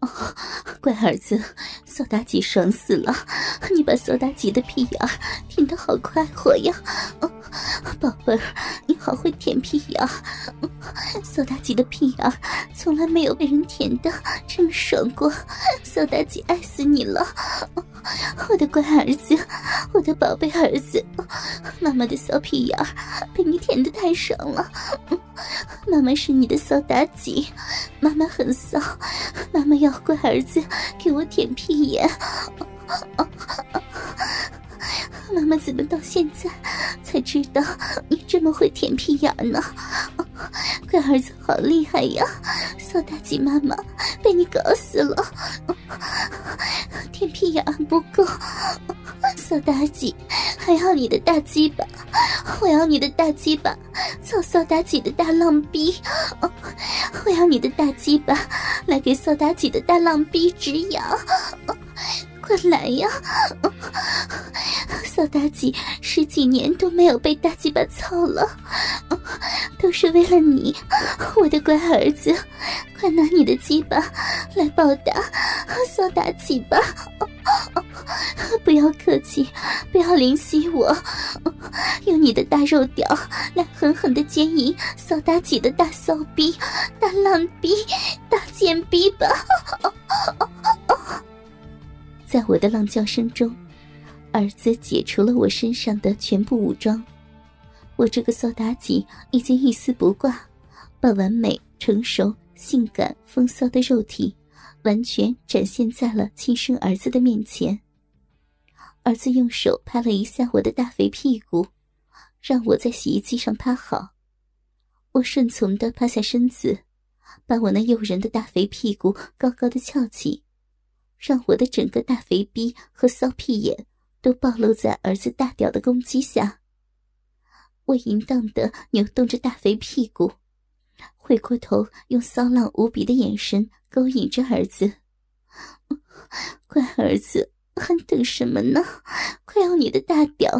哦，乖儿子，苏妲己爽死了！你把苏妲己的屁眼儿舔得好快活呀！哦，宝贝儿，你好会舔屁眼儿。扫大吉的屁眼儿从来没有被人舔的这么爽过，苏妲己爱死你了！我的乖儿子，我的宝贝儿子，妈妈的骚屁眼儿被你舔得太爽了。妈妈是你的骚妲己，妈妈很骚，妈妈要乖儿子给我舔屁眼。妈妈怎么到现在才知道你这么会舔屁眼呢？乖儿子好厉害呀！骚妲己妈妈被你搞死了，舔屁眼不够，骚妲己还要你的大鸡巴，我要你的大鸡巴，操骚妲己的大浪逼，我要你的大鸡巴来给骚妲己的大浪逼止痒。快来呀！骚妲己十几年都没有被大鸡巴操了，都是为了你，我的乖儿子！快拿你的鸡巴来报答扫大吉吧！不要客气，不要怜惜我，用你的大肉屌来狠狠的奸淫扫大吉的大骚逼、大浪逼、大贱逼吧！在我的浪叫声中，儿子解除了我身上的全部武装。我这个骚妲己已经一丝不挂，把完美、成熟、性感、风骚的肉体完全展现在了亲生儿子的面前。儿子用手拍了一下我的大肥屁股，让我在洗衣机上趴好。我顺从的趴下身子，把我那诱人的大肥屁股高高的翘起。让我的整个大肥逼和骚屁眼都暴露在儿子大屌的攻击下。我淫荡的扭动着大肥屁股，回过头用骚浪无比的眼神勾引着儿子。乖儿子，还等什么呢？快用你的大屌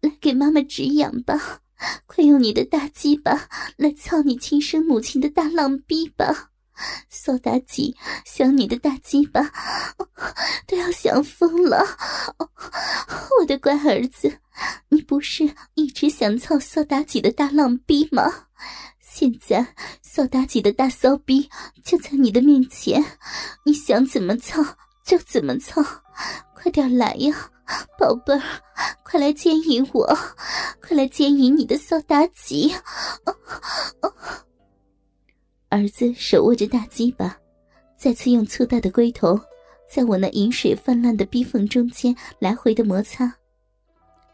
来给妈妈止痒吧！快用你的大鸡巴来操你亲生母亲的大浪逼吧！苏妲己想你的大鸡巴，都要想疯了！我的乖儿子，你不是一直想操苏妲己的大浪逼吗？现在苏妲己的大骚逼就在你的面前，你想怎么操就怎么操，快点来呀，宝贝儿，快来奸淫我，快来奸淫你的苏妲己！儿子手握着大鸡巴，再次用粗大的龟头在我那饮水泛滥的逼缝中间来回的摩擦。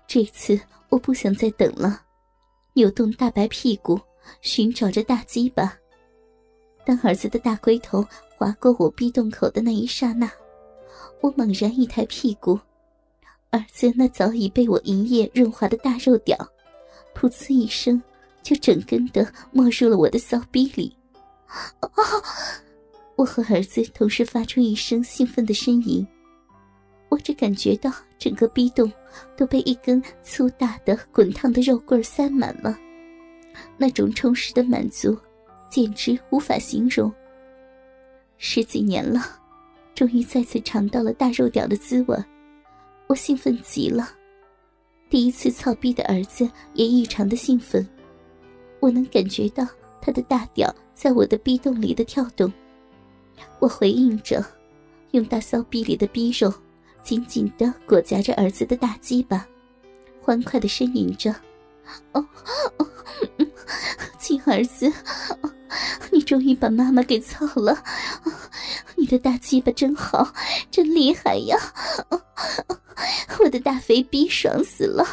这次我不想再等了，扭动大白屁股，寻找着大鸡巴。当儿子的大龟头划过我逼洞口的那一刹那，我猛然一抬屁股，儿子那早已被我银液润滑的大肉屌，噗呲一声就整根的没入了我的骚逼里。啊！我和儿子同时发出一声兴奋的呻吟，我只感觉到整个逼洞都被一根粗大的滚烫的肉棍塞满了，那种充实的满足简直无法形容。十几年了，终于再次尝到了大肉屌的滋味，我兴奋极了。第一次操逼的儿子也异常的兴奋，我能感觉到他的大屌。在我的逼洞里的跳动，我回应着，用大骚逼里的逼肉紧紧的裹夹着儿子的大鸡巴，欢快的呻吟着：“哦，亲儿子，你终于把妈妈给操了，你的大鸡巴真好，真厉害呀！我的大肥逼爽死了。”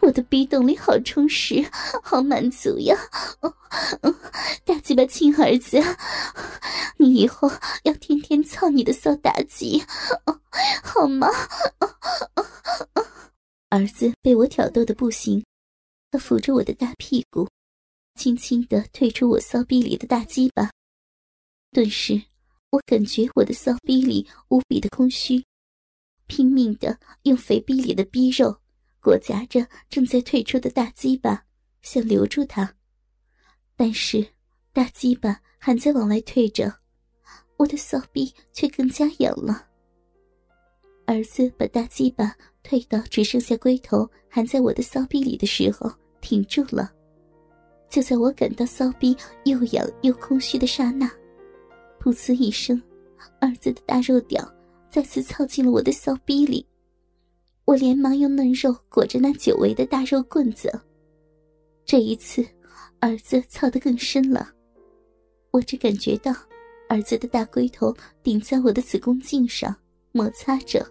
我的逼洞里好充实，好满足呀！大鸡巴亲儿子，你以后要天天操你的骚大鸡，好吗？儿子被我挑逗的不行，他扶着我的大屁股，轻轻的退出我骚逼里的大鸡巴。顿时，我感觉我的骚逼里无比的空虚，拼命的用肥逼里的逼肉。裹夹着正在退出的大鸡巴，想留住它，但是大鸡巴还在往外退着，我的骚逼却更加痒了。儿子把大鸡巴退到只剩下龟头含在我的骚逼里的时候，停住了。就在我感到骚逼又痒又空虚的刹那，噗呲一声，儿子的大肉屌再次操进了我的骚逼里。我连忙用嫩肉裹着那久违的大肉棍子。这一次，儿子操得更深了。我只感觉到，儿子的大龟头顶在我的子宫颈上，摩擦着。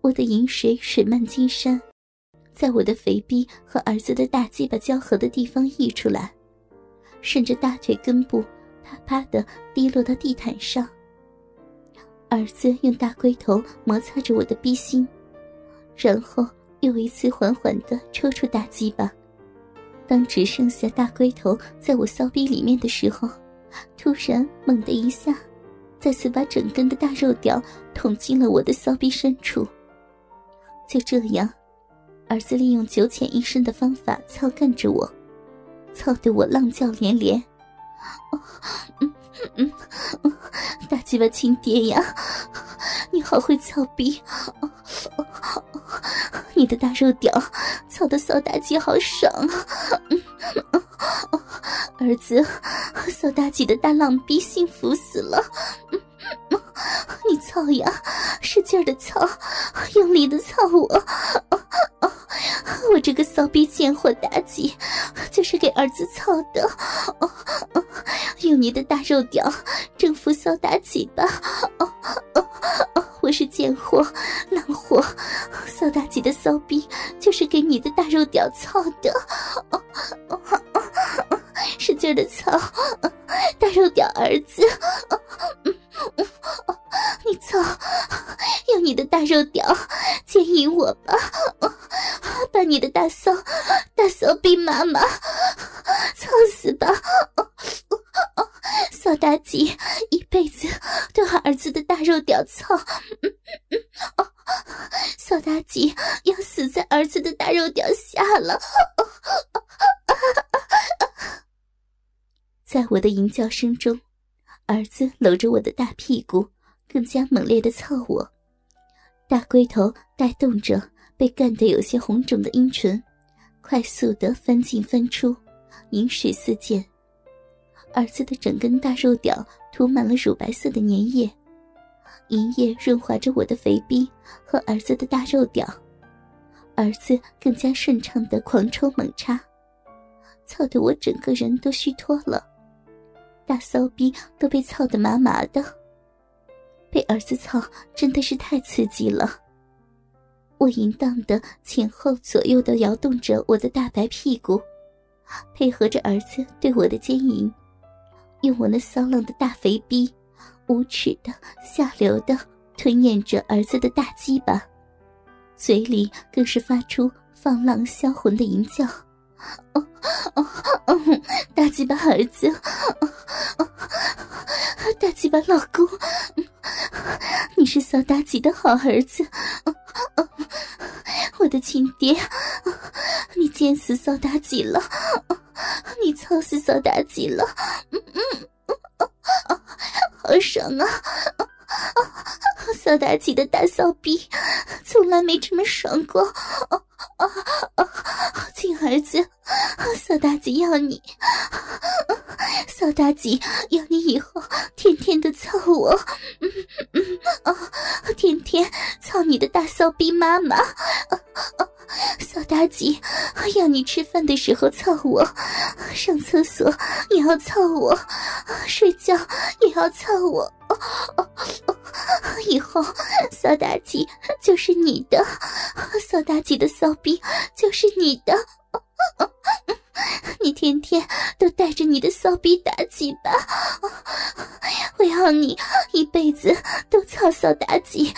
我的饮水水漫金山，在我的肥逼和儿子的大鸡巴交合的地方溢出来，顺着大腿根部啪啪的滴落到地毯上。儿子用大龟头摩擦着我的逼心，然后又一次缓缓的抽出大鸡巴。当只剩下大龟头在我骚逼里面的时候，突然猛的一下，再次把整根的大肉屌捅进了我的骚逼深处。就这样，儿子利用九浅一深的方法操干着我，操得我浪叫连连。嗯 嗯嗯，大鸡巴亲爹呀，你好会操逼！你的大肉屌操的骚大姐好爽啊！儿子，骚大姐的大浪逼幸福死了！你操呀，使劲的操，用力的操我！我这个骚逼贱货大姐，就是给儿子操的。用你的大肉屌征服骚大姐吧！我是贱货、浪货，骚大姐的骚逼就是给你的大肉屌操的。哦哦哦使劲的操，大肉屌儿子！你操，用你的大肉屌牵引我吧，把你的大骚大骚逼妈妈操死吧！哦骚大姐一辈子都和儿子的大肉屌操，骚大姐要死在儿子的大肉屌下了。在我的淫叫声中，儿子搂着我的大屁股，更加猛烈的操我。大龟头带动着被干得有些红肿的阴唇，快速的翻进翻出，饮水四溅。儿子的整根大肉屌涂满了乳白色的粘液，银液润滑着我的肥逼和儿子的大肉屌。儿子更加顺畅的狂抽猛插，操得我整个人都虚脱了。大骚逼都被操得麻麻的，被儿子操真的是太刺激了。我淫荡的前后左右的摇动着我的大白屁股，配合着儿子对我的奸淫，用我那骚浪的大肥逼，无耻的下流的吞咽着儿子的大鸡巴，嘴里更是发出放浪销魂的淫叫。哦哦哦！大鸡巴儿子，哦哦大鸡巴老公，你是骚大吉的好儿子，我的亲爹，你奸死骚妲己了，你操死骚妲己了，嗯嗯，好爽啊！骚妲己的大骚逼，从来没这么爽过。啊啊！亲儿子，骚妲己要你，骚大吉要你以后天天的操我，嗯嗯啊，天天操你的大骚逼妈妈。骚大吉要你吃饭的时候操我，上厕所也要操我，睡觉也要操我。以后骚大吉就是你的，骚大吉的骚逼就是你的。你天天都带着你的骚逼打鸡巴，我要你一辈子都操骚大吉。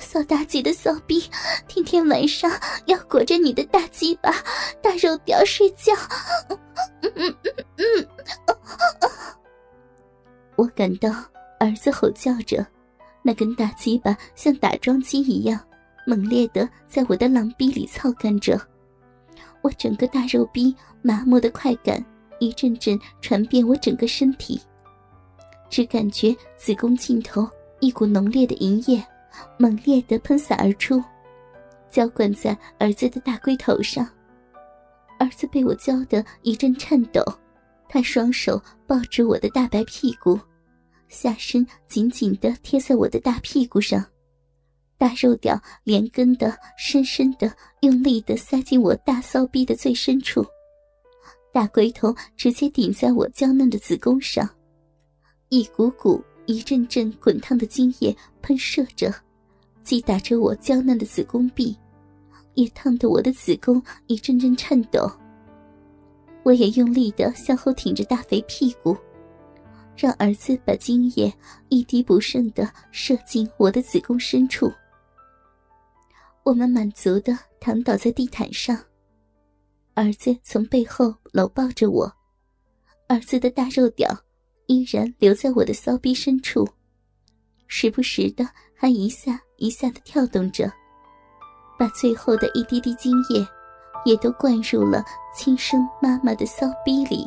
骚大吉的骚逼，天天晚上要裹着你的大鸡巴、大肉屌睡觉。我感到儿子吼叫着，那根大鸡巴像打桩机一样猛烈的在我的狼逼里操干着。我整个大肉逼麻木的快感一阵阵传遍我整个身体，只感觉子宫尽头一股浓烈的银液猛烈的喷洒而出，浇灌在儿子的大龟头上。儿子被我浇得一阵颤抖，他双手抱住我的大白屁股，下身紧紧的贴在我的大屁股上。大肉屌连根的、深深的、用力的塞进我大骚逼的最深处，大龟头直接顶在我娇嫩的子宫上，一股股、一阵阵滚烫的精液喷射着，击打着我娇嫩的子宫壁，也烫得我的子宫一阵阵颤抖。我也用力的向后挺着大肥屁股，让儿子把精液一滴不剩的射进我的子宫深处。我们满足的躺倒在地毯上，儿子从背后搂抱着我，儿子的大肉屌依然留在我的骚逼深处，时不时的还一下一下的跳动着，把最后的一滴滴精液也都灌入了亲生妈妈的骚逼里。